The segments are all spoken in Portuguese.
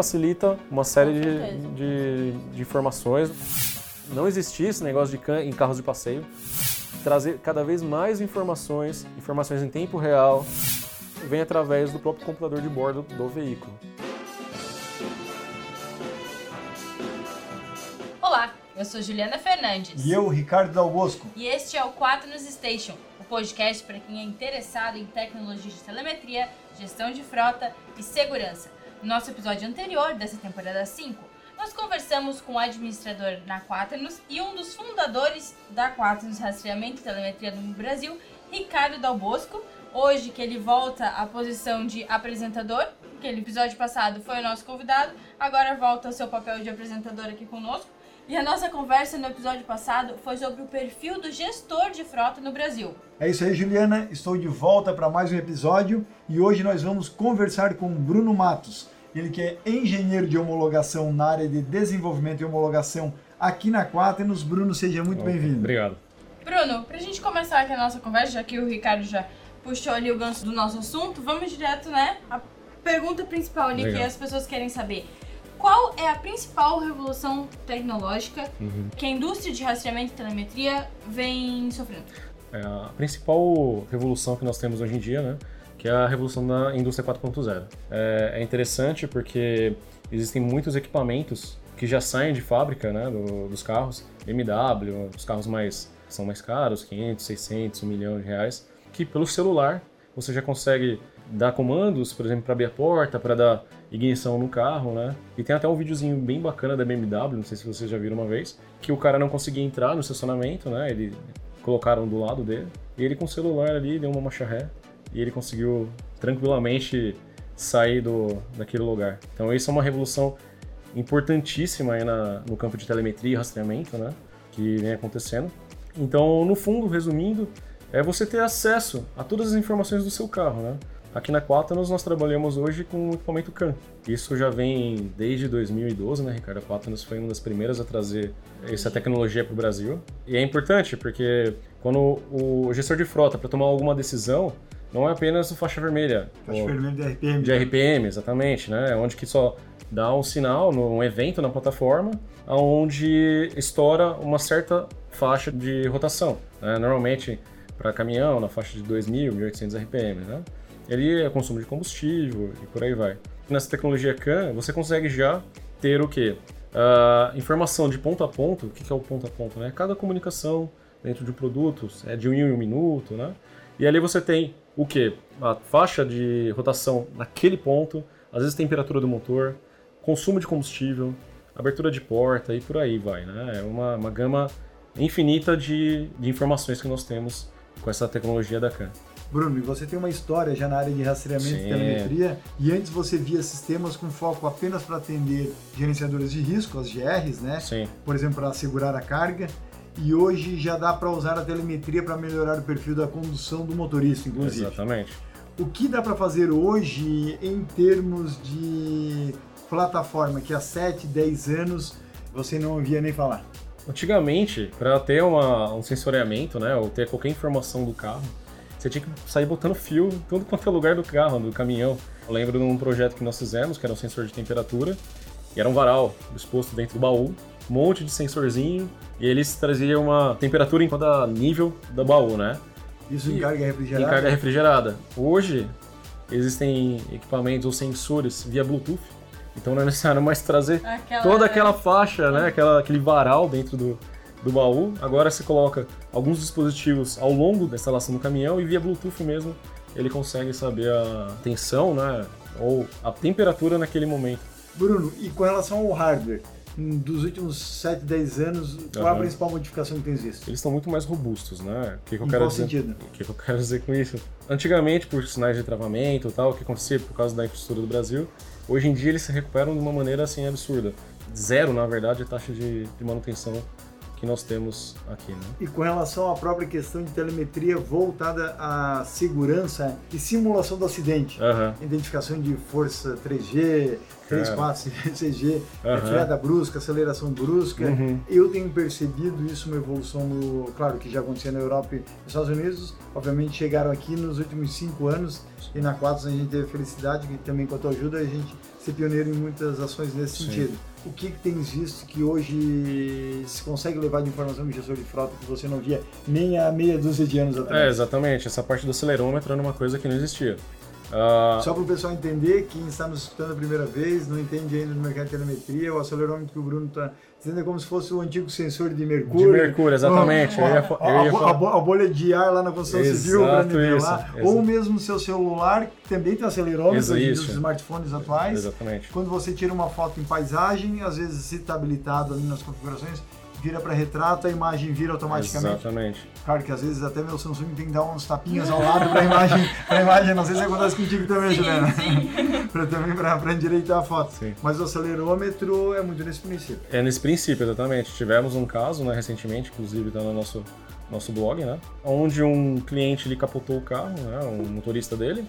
facilita uma série de, de, de informações. Não existia esse negócio de can em carros de passeio. Trazer cada vez mais informações, informações em tempo real, vem através do próprio computador de bordo do veículo. Olá, eu sou Juliana Fernandes. E eu, Ricardo Dal Bosco. E este é o Quaternos Station, o podcast para quem é interessado em tecnologia de telemetria, gestão de frota e segurança. No nosso episódio anterior, dessa temporada 5, nós conversamos com o administrador na Quaternos e um dos fundadores da Quaternos Rastreamento e Telemetria no Brasil, Ricardo Dal Bosco. Hoje que ele volta à posição de apresentador, porque no episódio passado foi o nosso convidado, agora volta ao seu papel de apresentador aqui conosco. E a nossa conversa no episódio passado foi sobre o perfil do gestor de frota no Brasil. É isso aí, Juliana. Estou de volta para mais um episódio e hoje nós vamos conversar com Bruno Matos. Ele que é engenheiro de homologação na área de desenvolvimento e homologação aqui na Quaternos. Bruno, seja muito bem-vindo. Obrigado. Bruno, para a gente começar aqui a nossa conversa, já que o Ricardo já puxou ali o gancho do nosso assunto, vamos direto, né? A pergunta principal ali Legal. que as pessoas querem saber. Qual é a principal revolução tecnológica Uhum. que a indústria de rastreamento e telemetria vem sofrendo? É a principal revolução que nós temos hoje em dia, né? Que é a revolução da indústria 4.0. É, é interessante porque existem muitos equipamentos que já saem de fábrica, né? do- dos carros, BMW, os carros mais são mais caros, 500, 600, 1 milhão de reais, que pelo celular você já consegue dar comandos, por exemplo, para abrir a porta, para dar ignição no carro, né? E tem até um videozinho bem bacana da BMW, não sei se vocês já viram uma vez, que o cara não conseguia entrar no estacionamento, né? Ele colocaram do lado dele, e ele com o celular ali deu uma marcha ré e ele conseguiu tranquilamente sair do daquele lugar. Então isso é uma revolução importantíssima aí na, no campo de telemetria e rastreamento, né? Que vem acontecendo. Então, no fundo, resumindo, é você ter acesso a todas as informações do seu carro, né? Aqui na Quaternos nós trabalhamos hoje com o equipamento CAN. Isso já vem desde 2012, né, Ricardo? A Quaternos foi uma das primeiras a trazer essa tecnologia para o Brasil. E é importante porque quando o gestor de frota, para tomar alguma decisão, não é apenas o faixa vermelha. Faixa vermelha de RPM. de RPM, exatamente, né? Onde que só dá um sinal num evento na plataforma, onde estoura uma certa faixa de rotação. né? Normalmente para caminhão na faixa de 2.000, 1.800 RPM, né? Ele é consumo de combustível e por aí vai. Nessa tecnologia CAN, você consegue já ter o quê? Ah, informação de ponto a ponto. O que que é o ponto a ponto? Né? Cada comunicação dentro de um produto é de um em um minuto, né? E ali você tem o quê? A faixa de rotação naquele ponto, às vezes temperatura do motor, consumo de combustível, abertura de porta e por aí vai, né? É uma, uma gama infinita de, de informações que nós temos com essa tecnologia da CAN. Bruno, e você tem uma história já na área de rastreamento Sim. e telemetria, e antes você via sistemas com foco apenas para atender gerenciadores de risco, as GRs, né? Sim, Por exemplo, para assegurar a carga. E hoje já dá para usar a telemetria para melhorar o perfil da condução do motorista, inclusive. exatamente. O que dá para fazer hoje em termos de plataforma que há 7, 10 anos você não ouvia nem falar? Antigamente, para ter uma, um sensoriamento, né, ou ter qualquer informação do carro, você tinha que sair botando fio em tudo quanto é lugar do carro, do caminhão. Eu lembro de um projeto que nós fizemos, que era um sensor de temperatura, e era um varal exposto dentro do baú, um monte de sensorzinho, e eles traziam uma temperatura em cada nível do baú, né? Isso em carga Em refrigerada? carga refrigerada. Hoje, existem equipamentos ou sensores via Bluetooth, então não é necessário mais trazer Aquela... toda aquela faixa, né, aquela, aquele varal dentro do, do baú. Agora você coloca alguns dispositivos ao longo da instalação do caminhão e via Bluetooth mesmo ele consegue saber a tensão, né, ou a temperatura naquele momento. Bruno, e com relação ao hardware, dos últimos 7, 10 anos, qual a Aham. principal modificação que tem visto? Eles estão muito mais robustos, né? O que, que eu Em quero dizer? sentido? O que, que eu quero dizer com isso? Antigamente, por sinais de travamento e tal, o que acontecia por causa da infraestrutura do Brasil, hoje em dia eles se recuperam de uma maneira assim absurda. Zero, na verdade, a taxa de, de manutenção que nós temos aqui, né? E com relação à própria questão de telemetria voltada à segurança e simulação do acidente, Aham. identificação de força 3G, 3, Cara. 4, 6G, é Aham. freada brusca, aceleração brusca. Uhum. Eu tenho percebido isso, uma evolução no. Claro que já acontecia na Europa e nos Estados Unidos, obviamente chegaram aqui nos últimos cinco anos e na Quatos a gente teve felicidade que também com a tua ajuda a gente ser pioneiro em muitas ações nesse Sim. sentido. O que, que tens visto que hoje se consegue levar de informação de gestor de frota que você não via nem há meia dúzia de anos É, atrás? exatamente. Essa parte do acelerômetro era uma coisa que não existia. Ah, Só para o pessoal entender, quem está nos escutando a primeira vez, não entende ainda no mercado de telemetria, o acelerômetro que o Bruno está é como se fosse o antigo sensor de mercúrio. De mercúrio, exatamente. Eu ia eu ia a, a bo- a bolha de ar lá na construção civil Exato, nivelar. isso, Ou mesmo o seu celular, que também tem acelerômetro hoje isso. dos smartphones atuais. Exatamente. Quando você tira uma foto em paisagem, às vezes se está habilitado ali nas configurações, vira para retrato, a imagem vira automaticamente. Exatamente. Claro que às vezes até meu Samsung tem que dar uns tapinhas ao lado para a imagem, pra imagem, não sei se acontece contigo também, Juliana. pra, também para endireitar a foto. Sim. Mas o acelerômetro é muito nesse princípio. É nesse princípio, exatamente. Tivemos um caso, né, recentemente, inclusive está no nosso, nosso blog, né? Onde um cliente ele capotou o carro, né? Um motorista dele.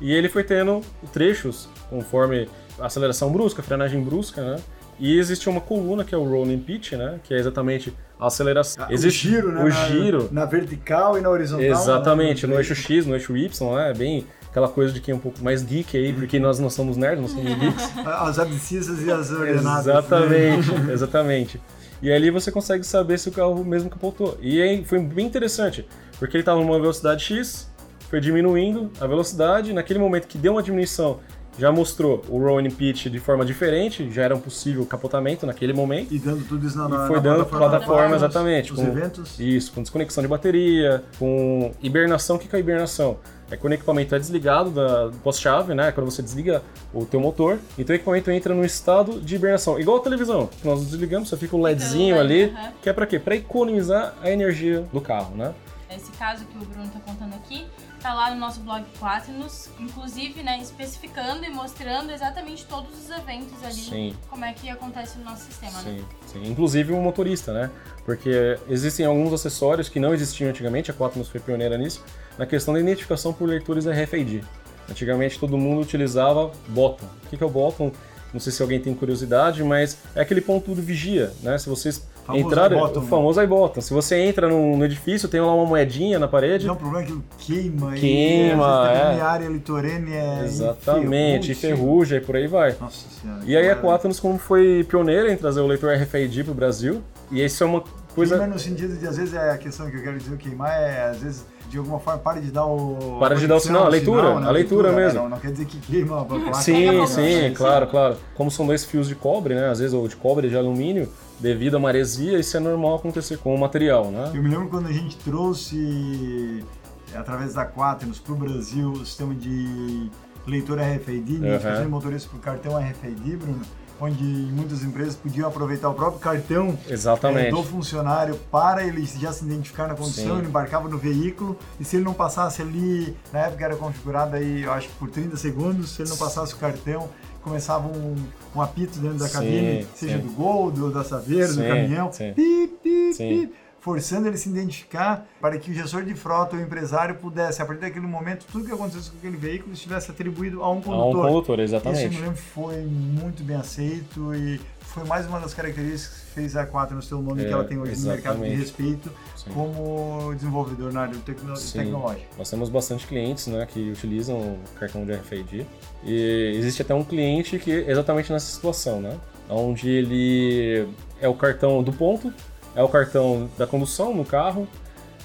E ele foi tendo trechos conforme aceleração brusca, frenagem brusca, né? E existe uma coluna que é o rolling pitch, né? Que é exatamente a aceleração. existe o giro, né? o na, giro. Na vertical e na horizontal. Exatamente, né? no eixo X, no eixo Y, né? Bem aquela coisa de quem é um pouco mais geek aí, porque nós não somos nerds, nós somos geeks. As abscissas e as ordenadas. Exatamente, exatamente. E ali você consegue saber se o carro mesmo capotou. E aí foi bem interessante, porque ele estava numa velocidade X, foi diminuindo a velocidade, naquele momento que deu uma diminuição, já mostrou o rolling pitch de forma diferente, já era um possível capotamento naquele momento. E dando tudo isso na, E na foi na dando plataforma, Quatos, exatamente, Os com- eventos. Isso, com desconexão de bateria, com hibernação. O que é hibernação? É quando o equipamento é desligado da pós-chave, né? Quando você desliga o teu motor, então o equipamento entra no estado de hibernação. Igual a televisão. Nós desligamos, só fica o LEDzinho Então, ali, que é pra quê? Pra economizar a energia do carro, né? Esse caso que o Bruno tá contando aqui tá lá no nosso blog Quaternos, inclusive, né, especificando e mostrando exatamente todos os eventos ali, Sim. como é que acontece no nosso sistema, né? Sim, sim. Inclusive o motorista, né? Porque existem alguns acessórios que não existiam antigamente, a Quaternos foi pioneira nisso, na questão da identificação por leitores RFID. Antigamente todo mundo utilizava bottom. O que é o bottom? Não sei se alguém tem curiosidade, mas é aquele ponto de vigia, né? Se vocês Famoso entrarem, iBottom, o famoso iBottom. Se você entra no, no edifício, tem lá uma moedinha na parede. Não, o problema é que ele queima. Queima, e, é. área litorânea. e Exatamente, e ferrugem. e por aí vai. Nossa senhora. E aí a que Quaternos como foi pioneira em trazer o leitor RFID para o Brasil, e isso é uma coisa... Queima no sentido de, às vezes, é a questão que eu quero dizer, o queimar é, às vezes, de alguma forma, para de dar o... Para de dar o sinal, a leitura, né? a leitura né? mesmo. Não, não quer dizer que queima a placa. Sim, sim, claro, claro. Como são dois fios de cobre, né? Às vezes, ou de cobre de alumínio, devido à maresia, isso é normal acontecer com o material, né? Eu me lembro quando a gente trouxe, através da Quaternos, para o Brasil, o sistema de leitor RFID, identificação de motorista por cartão RFID, Bruno, onde muitas empresas podiam aproveitar o próprio cartão é, Exatamente. do funcionário para ele já se identificar na condição, Sim. ele embarcava no veículo e se ele não passasse ali, na época era configurado aí, eu acho que por 30 segundos, se ele não passasse o cartão, começava um, um apito dentro da Sim, cabine, seja sim. do Gol, do, da Saveiro, do caminhão, sim. pip, pip, Sim. Forçando ele a se identificar para que o gestor de frota ou o empresário pudesse, a partir daquele momento, tudo que acontecesse com aquele veículo estivesse atribuído a um A um condutor. condutor, Isso exatamente. me lembro foi muito bem aceito e foi mais uma das características que fez a A4 no seu nome É, que ela tem hoje no mercado de exatamente. respeito Sim. como desenvolvedor na área tecno Sim. tecnológica. Nós temos bastante clientes né, que utilizam o cartão de RFID. E existe até um cliente que exatamente nessa situação, né? Onde ele é o cartão do ponto, é o cartão da condução no carro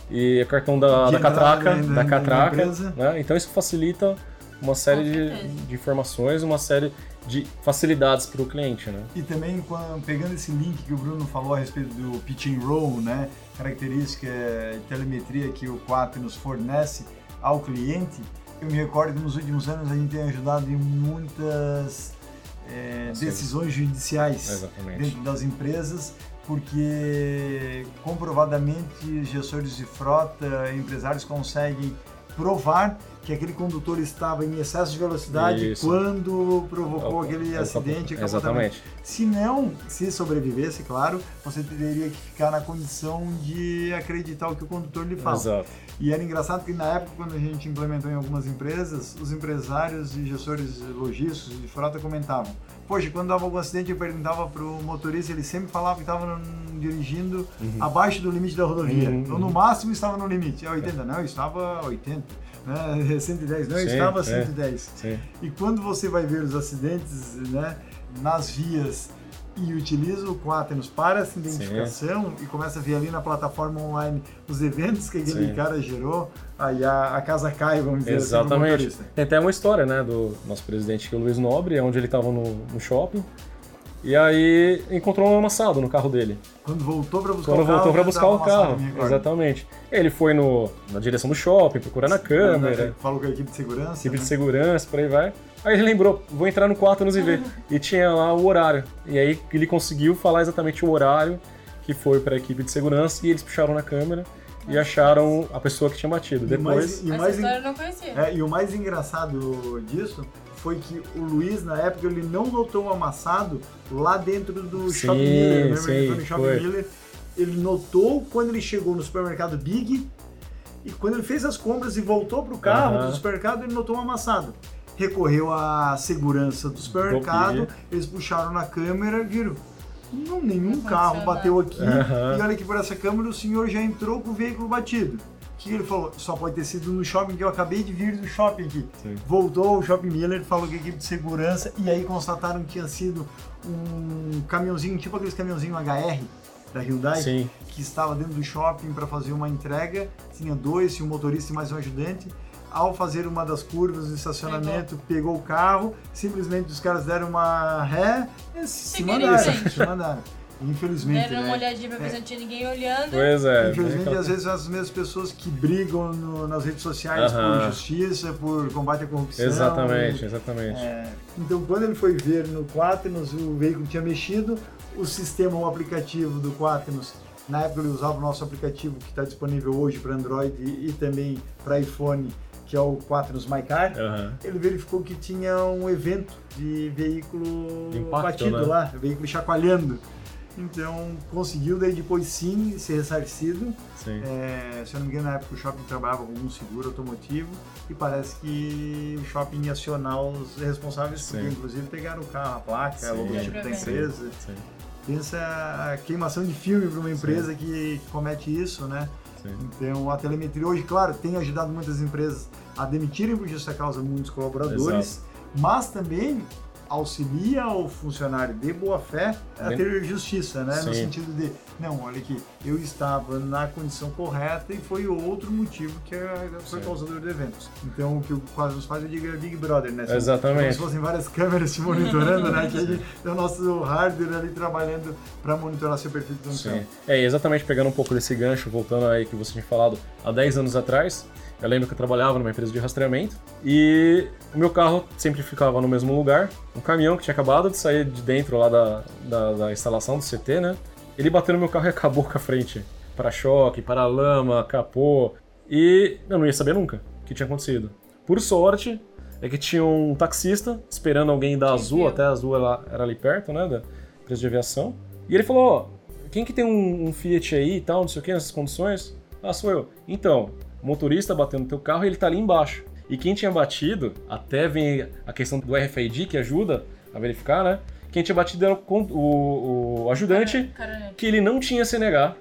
e é o cartão da, da catraca, da- da- da catraca, né? Então isso facilita uma série de, de informações, uma série de facilidades para o cliente, né? E também quando- pegando esse link que o Bruno falou a respeito do pitch and roll, né, característica de telemetria que o Quat nos fornece ao cliente, eu me recordo que nos últimos anos a gente tem ajudado em muitas é, decisões judiciais Exatamente. dentro das empresas, porque comprovadamente gestores de frota, empresários conseguem provar que aquele condutor estava em excesso de velocidade Isso. quando provocou o- aquele o acidente. acapotamento. Exatamente. Se não, se sobrevivesse, claro, você teria que ficar na condição de acreditar o que o condutor lhe fala. Exato. E era engraçado que na época, quando a gente implementou em algumas empresas, os empresários e gestores logísticos de frota comentavam: poxa, quando dava algum acidente eu perguntava pro motorista, ele sempre falava que estava dirigindo abaixo do limite da rodovia. Uhum, Então no máximo estava no limite. É 80, não, eu estava 80. Né? 110, não, eu Sim, estava é. 110. Sim. E quando você vai ver os acidentes né, nas vias e utiliza o Quaternos para essa identificação e começa a ver ali na plataforma online os eventos que aquele Sim. cara gerou, aí a, a casa cai, vamos dizer assim, Exatamente. motorista. Tem até uma história, né, do nosso presidente, que é o Luiz Nobre, onde ele estava no, no shopping. E aí encontrou um amassado no carro dele. Quando voltou para buscar Quando o carro, voltou para buscar o carro. Exatamente. Ele foi no, na direção do shopping, procurando a câmera, Falou com a equipe de segurança. equipe de né? segurança, por aí vai. Aí ele lembrou, vou entrar no Quaternos e ver. E tinha lá o horário. E aí ele conseguiu falar exatamente o horário que foi para a equipe de segurança e eles puxaram na câmera e acharam a pessoa que tinha batido. E o mais- Depois, e o Essa mais, história eu não conhecia. É, e o mais engraçado disso foi que o Luiz, na época, ele não notou o amassado lá dentro do Sim, Shopping Miller. Lembra sim, ele foi no Shopping foi. Miller? Ele notou quando ele chegou no supermercado Big e quando ele fez as compras e voltou pro carro Aham. do supermercado, ele notou um amassado. Recorreu à segurança do supermercado, eles puxaram na câmera e viram. Não, nenhum Não carro bateu aqui. Aham. E olha que por essa câmera o senhor já entrou com o veículo batido. O que ele falou? Só pode ter sido no shopping que eu acabei de vir do shopping aqui. Sim. Voltou ao Shopping Miller, falou com a equipe de segurança e aí constataram que tinha sido um caminhãozinho, tipo aqueles caminhãozinho HR da Hyundai, sim, que estava dentro do shopping para fazer uma entrega. Tinha dois, tinha um motorista e mais um ajudante. Ao fazer uma das curvas do estacionamento, pegou, o carro, simplesmente os caras deram uma ré e se mandaram. Se mandaram. Infelizmente. Deram né? uma olhadinha pra ver se não tinha ninguém olhando. pois é. Infelizmente, né? às vezes, as mesmas pessoas que brigam no- nas redes sociais Aham. por justiça, por combate à corrupção. Exatamente, exatamente. É, então, quando ele foi ver no Quaternos, o veículo tinha mexido, o sistema, o aplicativo do Quaternos, na época ele usava o nosso aplicativo que está disponível hoje para Android e, e também para iPhone, que é o Quaternos My Car. Ele verificou que tinha um evento de veículo Impacto, batido né? lá, veículo chacoalhando. Então, conseguiu daí depois sim ser ressarcido. Sim. É, se eu não me engano, na época o shopping trabalhava com um seguro automotivo e parece que o shopping ia acionar os responsáveis, porque Sim. inclusive pegaram o carro, a placa, o logotipo da empresa. Sim, Pensa a queimação de filme para uma empresa que, que comete isso, né? sim. Então a telemetria hoje, claro, tem ajudado muitas empresas a demitirem por justa causa muitos colaboradores, mas também auxilia o funcionário de boa fé a ter justiça, né? No Sim. sentido de, não, olha aqui, eu estava na condição correta e foi outro motivo que é- foi Sim. causador do evento. Então o que o nos faz, eu digo, é Big Brother, né? São- Exatamente. Como se fossem várias câmeras te monitorando, né? Que tem o nosso hardware ali trabalhando para monitorar seu perfil de Sim. É, exatamente pegando um pouco desse gancho, voltando aí que você tinha falado há 10 anos atrás, eu lembro que eu trabalhava numa empresa de rastreamento e o meu carro sempre ficava no mesmo lugar. Um caminhão que tinha acabado de sair de dentro lá da, da, da instalação do CT, né? Ele bateu no meu carro e acabou com a frente. Para-choque, para-lama, capô. E eu não ia saber nunca o que tinha acontecido. Por sorte, é que tinha um taxista esperando alguém da Que Azul, viu. até a Azul ela, era ali perto, né? Da empresa de aviação. E ele falou: Ó, quem que tem um, um Fiat aí e tal, não sei o que, nessas condições? Ah, sou eu. Então, o motorista bateu no teu carro e ele tá ali embaixo. E quem tinha batido, até vem a questão do RFID que ajuda a verificar, né? Quem tinha batido era o, o- o ajudante, Caramba. que ele não tinha CNH.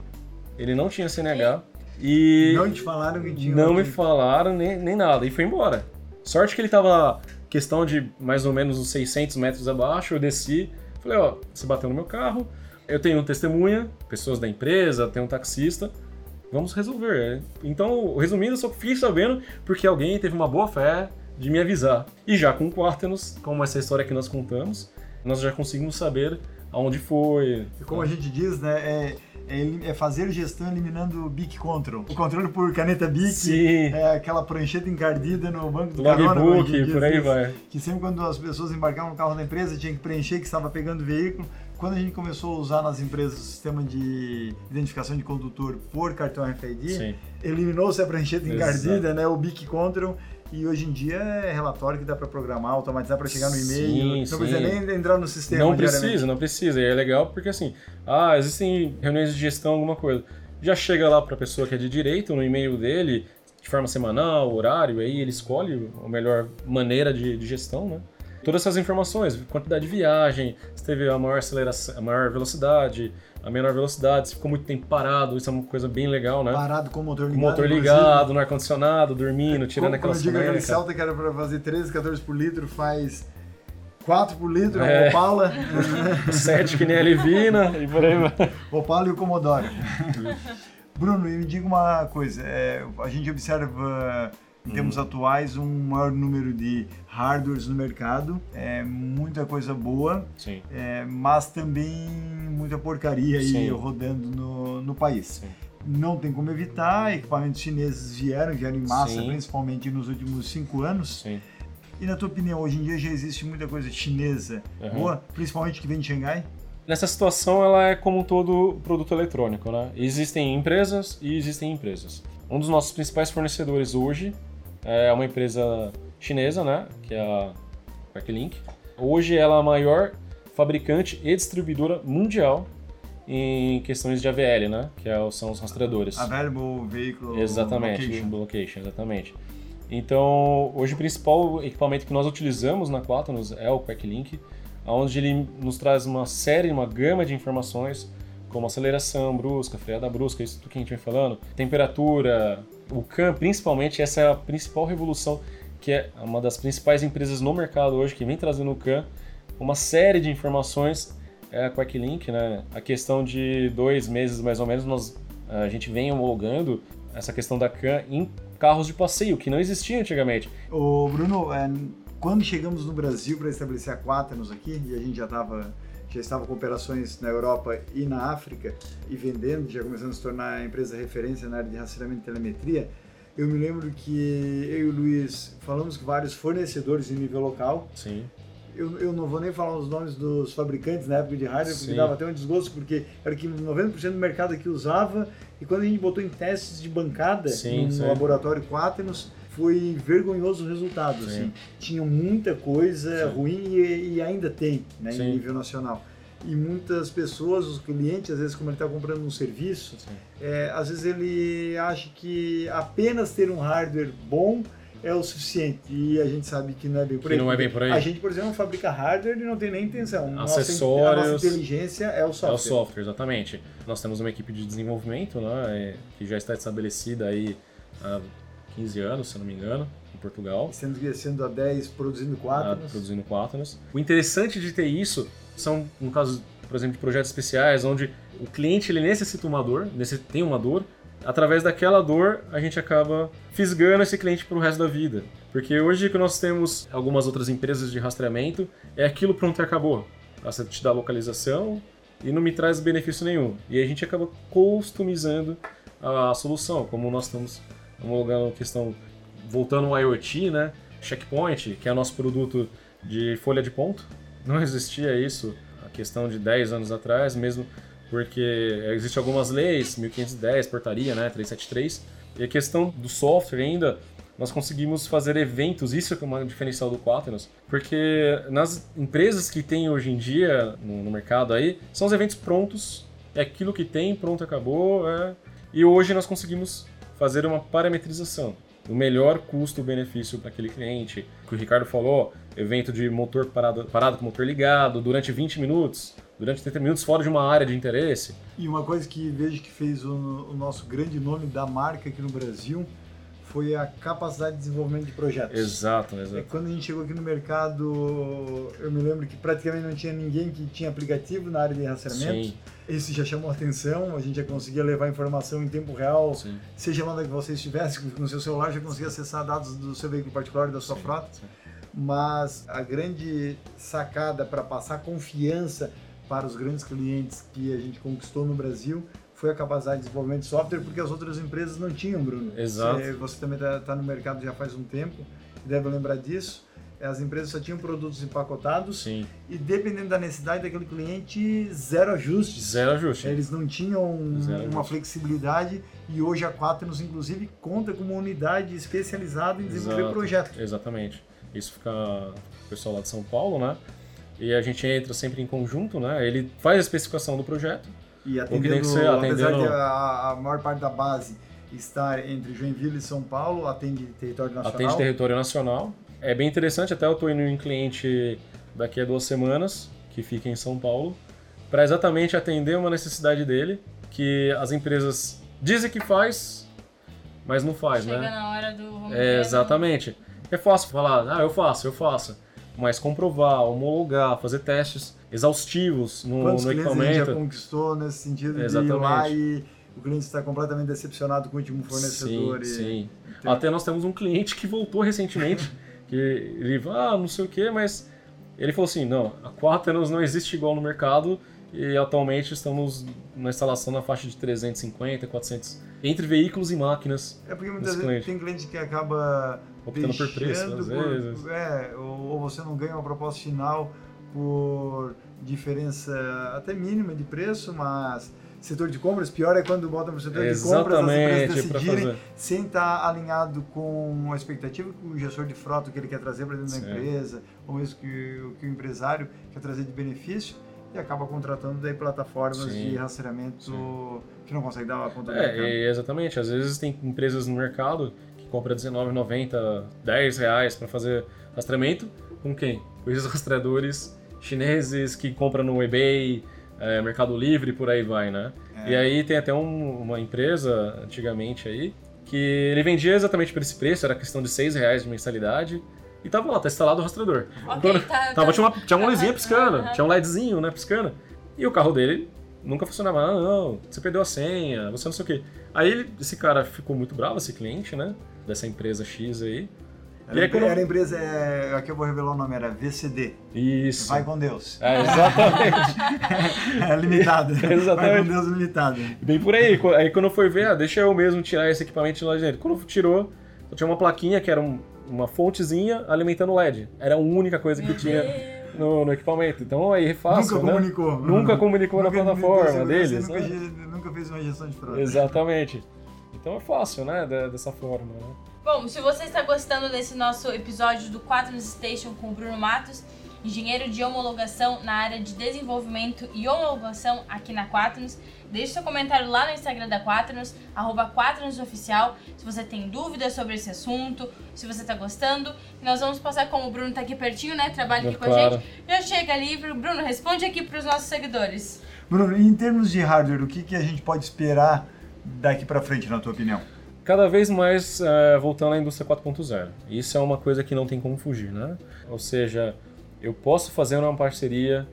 Ele não tinha CNH. E Não te falaram que tinha não me falaram nem, nem nada. E foi embora. Sorte que ele tava questão de mais ou menos uns 600 metros abaixo. Eu desci. Falei, ó, você bateu no meu carro. Eu tenho testemunha, pessoas da empresa, tem um taxista. Vamos resolver. Então, resumindo, eu só fiquei sabendo porque alguém teve uma boa fé de me avisar. E já com o Quartenos, como essa história que nós contamos, nós já conseguimos saber aonde foi. E como a gente diz, né, é, é é fazer gestão eliminando o BIC Control. O controle por caneta BIC Sim. é aquela prancheta encardida no banco do Logbook, carona, gente diz por aí vai. Que sempre quando as pessoas embarcavam no carro da empresa, tinha que preencher que estava pegando o veículo. Quando a gente começou a usar nas empresas o sistema de identificação de condutor por cartão RFID, eliminou-se a prancheta encardida, né, o BIC Control, e hoje em dia é relatório que dá para programar, automatizar para chegar no e-mail, Sim, não sim. precisa nem entrar no sistema Não precisa, não precisa. E é legal porque assim, ah, existem reuniões de gestão, alguma coisa. Já chega lá para a pessoa que é de direito no e-mail dele, de forma semanal, horário, aí ele escolhe a melhor maneira de, de gestão, né? Todas essas informações, quantidade de viagem, se teve a maior aceleração, a maior velocidade, a menor velocidade, se ficou muito tempo parado, isso é uma coisa bem legal, né? Parado com o motor ligado. Com o motor ligado, no ar-condicionado, dormindo, tirando aquela Como eu digo, aquele Celta que era para fazer 13, 14 por litro, faz 4 por litro, é. Opala. 7 que nem a Livina e por aí vai. Opala e o Commodore. Bruno, me diga uma coisa, é, a gente observa em termos hum. atuais, um maior número de hardwares no mercado, é muita coisa boa, é, mas também muita porcaria aí rodando no, no país. Sim. Não tem como evitar, equipamentos chineses vieram, vieram em massa, Sim. principalmente nos últimos cinco anos. Sim. E na tua opinião, hoje em dia já existe muita coisa chinesa uhum. boa, principalmente que vem de Xangai? Nessa situação, ela é como todo produto eletrônico, né? Existem empresas e existem empresas. Um dos nossos principais fornecedores hoje é uma empresa chinesa, né? Que é a Backlink. Hoje ela é a maior fabricante e distribuidora mundial em questões de AVL, né? Que é são os rastreadores. Available Vehicle Exatamente, Location. location exatamente. Então, hoje o principal equipamento que nós utilizamos na Quaternos é o Quacklink, onde ele nos traz uma série, uma gama de informações, como aceleração brusca, freada brusca, isso tudo que a gente vem falando, temperatura, o CAN, principalmente, essa é a principal revolução, que é uma das principais empresas no mercado hoje, que vem trazendo o CAN, uma série de informações, é a Quacklink, né? A questão de dois meses, mais ou menos, nós, a gente vem homologando essa questão da CAN em carros de passeio, que não existia antigamente. O Bruno, é, quando chegamos no Brasil para estabelecer a Quaternos aqui, e a gente já estava já estava com operações na Europa e na África e vendendo, já começando a se tornar a empresa referência na área de rastreamento e telemetria, eu me lembro que eu e o Luiz falamos com vários fornecedores em nível local. Sim. Eu, eu não vou nem falar os nomes dos fabricantes na época de hardware, porque dava até um desgosto, porque era que 90% do mercado aqui usava, e quando a gente botou em testes de bancada sim, no sim. laboratório Quaternos, foi vergonhoso o resultado. Assim. Tinha muita coisa Sim. ruim e, e, ainda tem né, em nível nacional. E muitas pessoas, os clientes, às vezes, como ele está comprando um serviço, é, às vezes ele acha que apenas ter um hardware bom é o suficiente. E a gente sabe que não é bem por aí. não é bem por aí. A gente, por exemplo, fabrica hardware e não tem nem intenção. Acessórios. Nossa, a nossa inteligência é o software. É o software, exatamente. Nós temos uma equipe de desenvolvimento né, que já está estabelecida aí há 15 anos, se não me engano, em Portugal. Sendo, sendo a 10 produzindo 4 ah, Produzindo 4 O interessante de ter isso são, no caso, por exemplo, de projetos especiais, onde o cliente ele necessita uma dor, tem uma dor, através daquela dor a gente acaba fisgando esse cliente para o resto da vida. Porque hoje que nós temos algumas outras empresas de rastreamento, é aquilo pronto e acabou. Você te dá localização e não me traz benefício nenhum. E a gente acaba customizando a solução, como nós estamos homologando questão, voltando ao IoT, né? Checkpoint, que é o nosso produto de folha de ponto. Não existia isso a questão de 10 anos atrás, mesmo porque existem algumas leis, 1510, portaria, né, 373, e a questão do software ainda, nós conseguimos fazer eventos, isso é uma diferencial do Quaternos, porque nas empresas que tem hoje em dia no, no mercado aí, são os eventos prontos, é aquilo que tem, pronto, acabou, é... e hoje nós conseguimos fazer uma parametrização o melhor custo-benefício para aquele cliente. O que o Ricardo falou, evento de motor parado, parado com motor ligado durante 20 minutos, durante 30 minutos fora de uma área de interesse. E uma coisa que vejo que fez o, o nosso grande nome da marca aqui no Brasil foi a capacidade de desenvolvimento de projetos. Exato, exato. É, quando a gente chegou aqui no mercado, eu me lembro que praticamente não tinha ninguém que tinha aplicativo na área de rastreamento. Sim. Isso já chamou atenção, a gente já conseguia levar informação em tempo real, sim. seja onde você estivesse, no seu celular já conseguia acessar dados do seu veículo particular e da sua sim, frota. Sim. Mas a grande sacada para passar confiança para os grandes clientes que a gente conquistou no Brasil foi a capacidade de desenvolvimento de software porque as outras empresas não tinham, Bruno. Exato. Você, você também está tá no mercado já faz um tempo, deve lembrar disso. As empresas só tinham produtos empacotados Sim. e dependendo da necessidade daquele cliente, zero ajustes. Zero ajuste. Eles não tinham zero uma ajuste. flexibilidade e hoje a Quaternos, inclusive, conta com uma unidade especializada em desenvolver Exato. projetos. Exatamente. Isso fica o pessoal lá de São Paulo, né? E a gente entra sempre em conjunto, né? Ele faz a especificação do projeto, e atendendo, ser, atendendo... apesar de a, a, maior parte da base estar entre Joinville e São Paulo, atende território nacional. Atende território nacional. É bem interessante, até eu estou indo em cliente daqui a duas semanas, que fica em São Paulo, para exatamente atender uma necessidade dele, que as empresas dizem que faz, mas não faz, Chega né? na hora do. É, exatamente. É fácil falar, ah, eu faço, eu faço. Mas comprovar, homologar, fazer testes exaustivos no, Quantos no a gente já equipamento. conquistou nesse sentido de ir Exatamente. lá e o cliente está completamente decepcionado com o último fornecedor? Sim, e... sim. Então- Até nós temos um cliente que voltou recentemente, que ele, ah, não sei o que, mas ele falou assim, não, a Quaternos não existe igual no mercado e atualmente estamos na instalação na faixa de 350, 400, entre veículos e máquinas, É porque muitas vezes cliente. tem cliente que acaba optando por preço, às por- vezes. é, ou, ou você não ganha uma proposta final por diferença até mínima de preço, mas setor de compras, pior é quando botam para o setor de compras as empresas Exatamente, para decidirem sem estar alinhado com a expectativa que o gestor de frota que ele quer trazer para dentro Sim. da empresa, ou mesmo que, que o empresário quer trazer de benefício, e acaba contratando daí plataformas Sim. de rastreamento Sim. que não consegue dar a conta do mercado. É, exatamente. Às vezes tem empresas no mercado que compram R$19,90, 10 reais para fazer rastreamento. Com quem? Com esses rastreadores chineses que compram no eBay, é, Mercado Livre, por aí vai, né? É. E aí tem até um- uma empresa, antigamente aí, que ele vendia exatamente por esse preço, era questão de 6 reais de mensalidade. E tava lá, tá instalado o rastreador. Ok, Quando- tá, Tava, tá. tinha uma, tinha uma luzinha Aham, piscando, tinha um LEDzinho, né, piscando. E o carro dele nunca funcionava. Ah, não, você perdeu a senha, você não sei o quê. Aí ele- esse cara ficou muito bravo, esse cliente, né, dessa empresa X aí. Era, E aí, quando- era a empresa, é, aqui eu vou revelar o nome, era VCD. Isso. Vai com Deus. É, exatamente. É limitado. Exatamente. Vai com Deus limitado. Bem por aí. Aí quando foi ver, ah, deixa eu mesmo tirar esse equipamento de lá de dentro. Quando tirou, tinha uma plaquinha que era um- uma fontezinha alimentando o LED. Era a única coisa que tinha no, no equipamento. Então aí é fácil, nunca né? comunicou. Nunca comunicou na Nunca- plataforma nunca- deles. Nunca, né? nunca fez uma gestão de frota. Exatamente. Então é fácil, né? da- Dessa forma, né? Bom, se você está gostando desse nosso episódio do Quaternos Station com o Bruno Matos, engenheiro de homologação na área de desenvolvimento e homologação aqui na Quaternos, deixe seu comentário lá no Instagram da Quaternos, arroba Quaternos Oficial, se você tem dúvidas sobre esse assunto, se você está gostando. E nós vamos passar, como o Bruno está aqui pertinho, né? Trabalha aqui com a Claro. gente. Já chega ali, Bruno, responde aqui para os nossos seguidores. Bruno, em termos de hardware, o que, que a gente pode esperar daqui para frente, na tua opinião? Cada vez mais é, voltando à indústria 4.0. Isso é uma coisa que não tem como fugir, né? Ou seja, eu posso fazer uma parceria,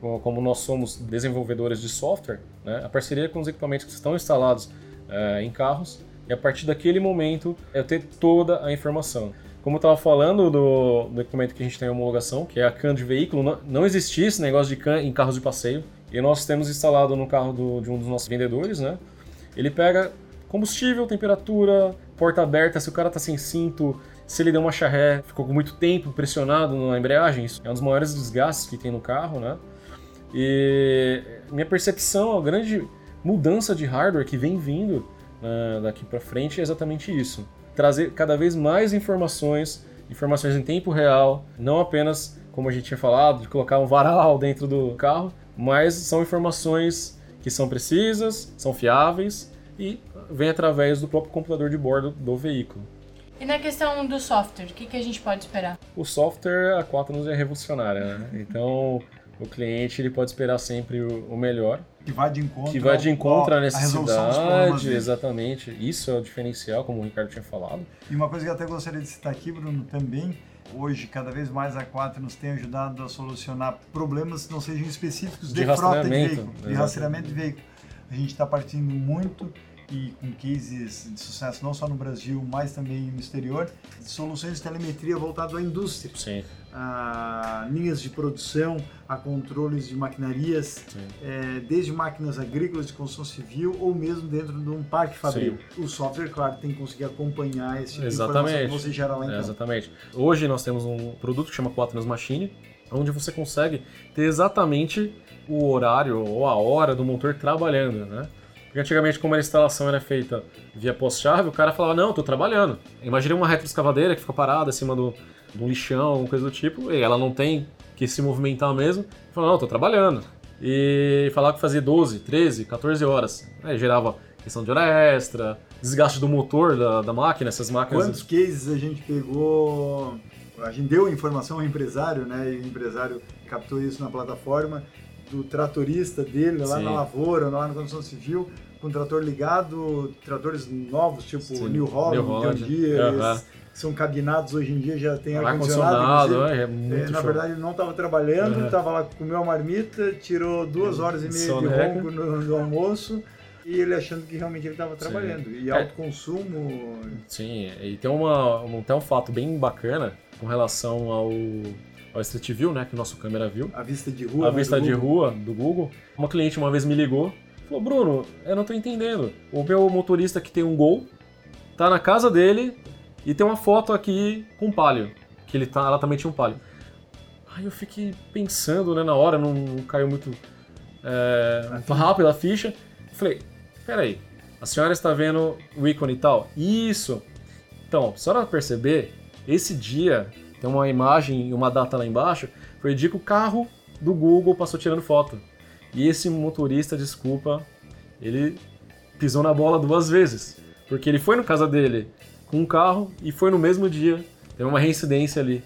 com- como nós somos desenvolvedores de software, né? a parceria com os equipamentos que estão instalados é, em carros, e a partir daquele momento eu ter toda a informação. Como eu estava falando do, do equipamento que a gente tem em homologação, que é a CAN de veículo, não, não existia esse negócio de CAN em carros de passeio, e nós temos instalado no carro do- de um dos nossos vendedores, né? Ele pega combustível, temperatura, porta aberta, se o cara tá sem cinto, se ele deu uma charré, ficou com muito tempo pressionado na embreagem, isso é um dos maiores desgastes que tem no carro, né? E minha percepção, a grande mudança de hardware que vem vindo né, daqui para frente é exatamente isso. Trazer cada vez mais informações, informações em tempo real, não apenas, como a gente tinha falado, de colocar um varal dentro do carro, mas são informações que são precisas, são fiáveis e vem através do próprio computador de bordo do veículo. E na questão do software, o que, que a gente pode esperar? O software, a Quaternos é revolucionária, né? Então, o cliente ele pode esperar sempre o o melhor, Que vai de encontro, que vai de ao- encontro à à necessidade, exatamente. Isso é o diferencial, como o Ricardo tinha falado. E uma coisa que eu até gostaria de citar aqui, Bruno, também, hoje, cada vez mais a Quater nos tem ajudado a solucionar problemas que não sejam específicos de, De frota de rastreamento, veículo, de exatamente. rastreamento de veículo. A gente está partindo muito e com cases de sucesso não só no Brasil, mas também no exterior, soluções de telemetria voltado à indústria, Sim, a linhas de produção, a controles de maquinarias, sim. é, desde máquinas agrícolas de construção civil ou mesmo dentro de um parque fabril. O software, claro, tem que conseguir acompanhar esse tipo de informação que Exatamente. você gera lá em É, campo. exatamente. Hoje nós temos um produto que chama Quaternos Machine, onde você consegue ter exatamente o horário ou a hora do motor trabalhando, né? Porque antigamente, como a instalação era feita via pós-chave, o cara falava, não, tô trabalhando. Imagina uma retroescavadeira que fica parada acima do, um lixão, alguma coisa do tipo, e ela não tem que se movimentar mesmo. Fala, não, tô trabalhando. E falava que fazia 12, 13, 14 horas. Aí gerava questão de hora extra, desgaste do motor da, da máquina, essas máquinas... Quantos cases a gente pegou a gente deu informação ao empresário, né? E o empresário captou isso na plataforma do tratorista dele lá Sim. na lavoura, lá na construção civil, com o trator ligado, tratores novos, tipo Sim. New Holland, New Holland. Eles são cabinados hoje em dia, já tem ar-condicionado. É, é É, na show. verdade, ele não estava trabalhando, estava lá, comeu a marmita, tirou duas horas e meia de ronco no, no almoço e ele achando que realmente ele estava trabalhando. E É. alto consumo. Sim, e tem uma, um, tem um fato bem bacana com relação ao, ao Street View, né, que o nosso câmera viu. A vista de rua. a né, vista do de Google. rua do Google. Uma cliente uma vez me ligou, falou: Bruno, eu não tô entendendo. O meu motorista que tem um Gol tá na casa dele e tem uma foto aqui com um Palio, que ele tá, ela também tinha um Palio. Aí eu fiquei pensando, né, na hora, não, não caiu muito, é, rápido a ficha. Falei: peraí, a senhora está vendo o ícone e tal? Isso! Então, só pra perceber, esse dia tem uma imagem e uma data lá embaixo, foi o dia que o carro do Google passou tirando foto. E esse motorista, desculpa, ele pisou na bola duas vezes. Porque ele foi no casa dele com um carro e foi no mesmo dia. Teve uma reincidência ali.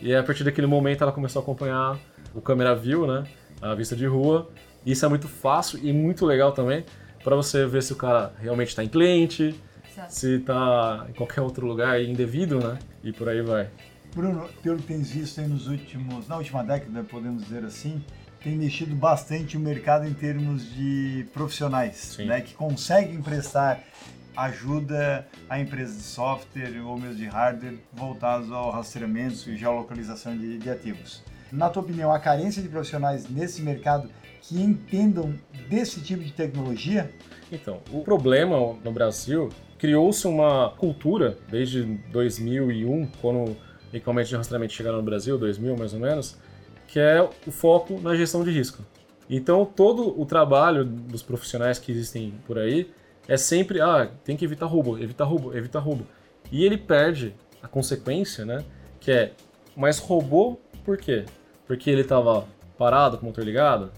E a partir daquele momento ela começou a acompanhar o câmera view, né? A vista de rua. Isso é muito fácil e muito legal também para você ver se o cara realmente está em cliente, Exato. se tá em qualquer outro lugar indevido, né? E por aí vai. Bruno, pelo que tens visto nos últimos, na última década, podemos dizer assim, tem mexido bastante o mercado em termos de profissionais, né, que conseguem prestar ajuda a empresas de software ou mesmo de hardware voltados ao rastreamento e geolocalização de, de ativos. Na tua opinião, a carência de profissionais nesse mercado que entendam desse tipo de tecnologia? Então, o problema no Brasil criou-se uma cultura desde 2001, quando o equipamento de rastreamento chegaram no Brasil, 2000 mais ou menos, que é o foco na gestão de risco. Então, todo o trabalho dos profissionais que existem por aí é sempre, ah, tem que evitar roubo, evitar roubo, evitar roubo. E ele perde a consequência, né? Que é, mas roubou por quê? Porque ele estava parado com o motor ligado?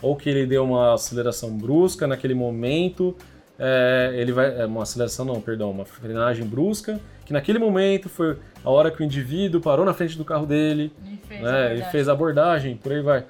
Ou que ele deu uma aceleração brusca naquele momento, é, ele vai. É, uma aceleração não, perdão, uma frenagem brusca, que naquele momento foi a hora que o indivíduo parou na frente do carro dele, E fez, né, a e fez a abordagem, por aí vai.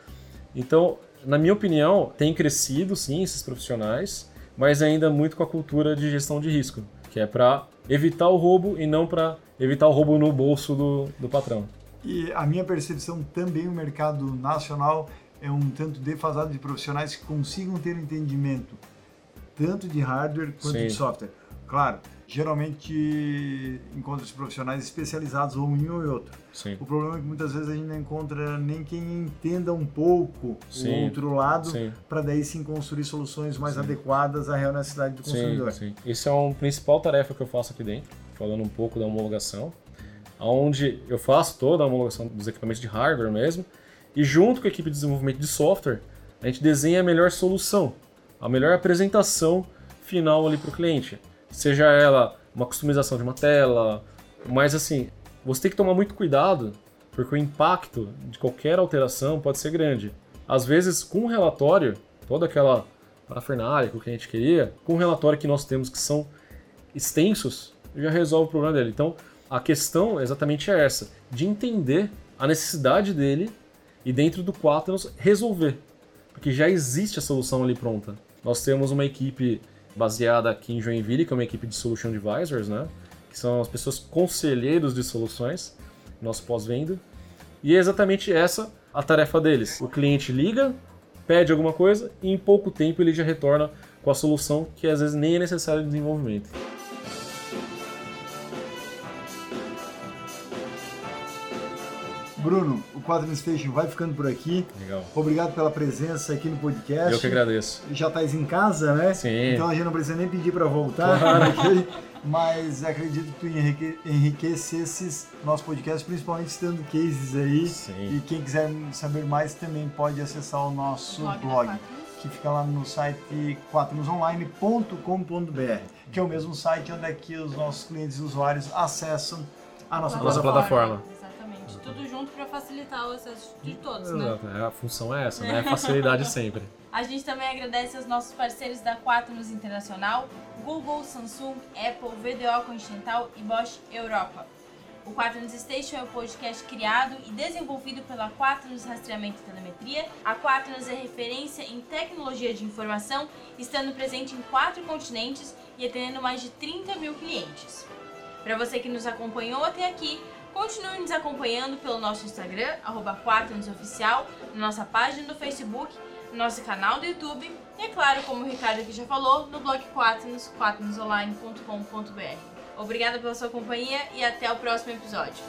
Então, na minha opinião, tem crescido sim esses profissionais, mas ainda muito com a cultura de gestão de risco, que é para evitar o roubo e não para evitar o roubo no bolso do, do patrão. E a minha percepção também o mercado nacional é um tanto defasado de profissionais que consigam ter entendimento tanto de hardware quanto Sim. de software. Claro, geralmente encontra-se profissionais especializados ou em um e outro. Sim. O problema é que muitas vezes a gente não encontra nem quem entenda um pouco Sim. o outro lado Sim. para daí sim construir soluções mais adequadas à real necessidade do consumidor. Sim, sim. Isso é uma principal tarefa que eu faço aqui dentro, falando um pouco da homologação, onde eu faço toda a homologação dos equipamentos de hardware mesmo, e junto com a equipe de desenvolvimento de software, a gente desenha a melhor solução, a melhor apresentação final ali para o cliente. Seja ela uma customização de uma tela, mas assim, você tem que tomar muito cuidado, porque o impacto de qualquer alteração pode ser grande. Às vezes, com um relatório, toda aquela parafernália que o cliente queria, com um relatório que nós temos que são extensos, já resolve o problema dele. Então, a questão exatamente é essa, de entender a necessidade dele e dentro do Quaternos resolver, porque já existe a solução ali pronta. Nós temos uma equipe baseada aqui em Joinville, que é uma equipe de Solution Advisors, né? que são as pessoas conselheiros de soluções, nosso pós-venda, e é exatamente essa a tarefa deles. O cliente liga, pede alguma coisa e em pouco tempo ele já retorna com a solução que às vezes nem é necessário de desenvolvimento. Bruno, o Quadrant Station vai ficando por aqui. Legal. Obrigado pela presença aqui no podcast. Eu que agradeço. Já estás em casa, né? Sim. Então a gente não precisa nem pedir para voltar. Claro. Mas acredito que tu enrique- enriquecesses nosso podcast, principalmente estando cases aí. Sim. E quem quiser saber mais também pode acessar o nosso Blog blog, que fica lá no site quaternosonline.com.br, que é o mesmo site onde é que os nossos clientes e usuários acessam a nossa, Nossa plataforma. plataforma. Tudo junto para facilitar o acesso de todos, né? É, A função é essa, né? Facilidade sempre. A gente também agradece aos nossos parceiros da Quaternos Internacional, Google, Samsung, Apple, VDO Continental e Bosch Europa. O Quaternos Station é um podcast criado e desenvolvido pela Quaternos Rastreamento e Telemetria. A Quaternos é referência em tecnologia de informação, estando presente em quatro continentes e atendendo mais de 30 mil clientes. Para você que nos acompanhou até aqui, continue nos acompanhando pelo nosso Instagram, arroba Oficial, na nossa página do Facebook, no nosso canal do YouTube e, é claro, como o Ricardo aqui já falou, no blog Quaternos, quaternosonline.com.br. Obrigada pela sua companhia e até o próximo episódio.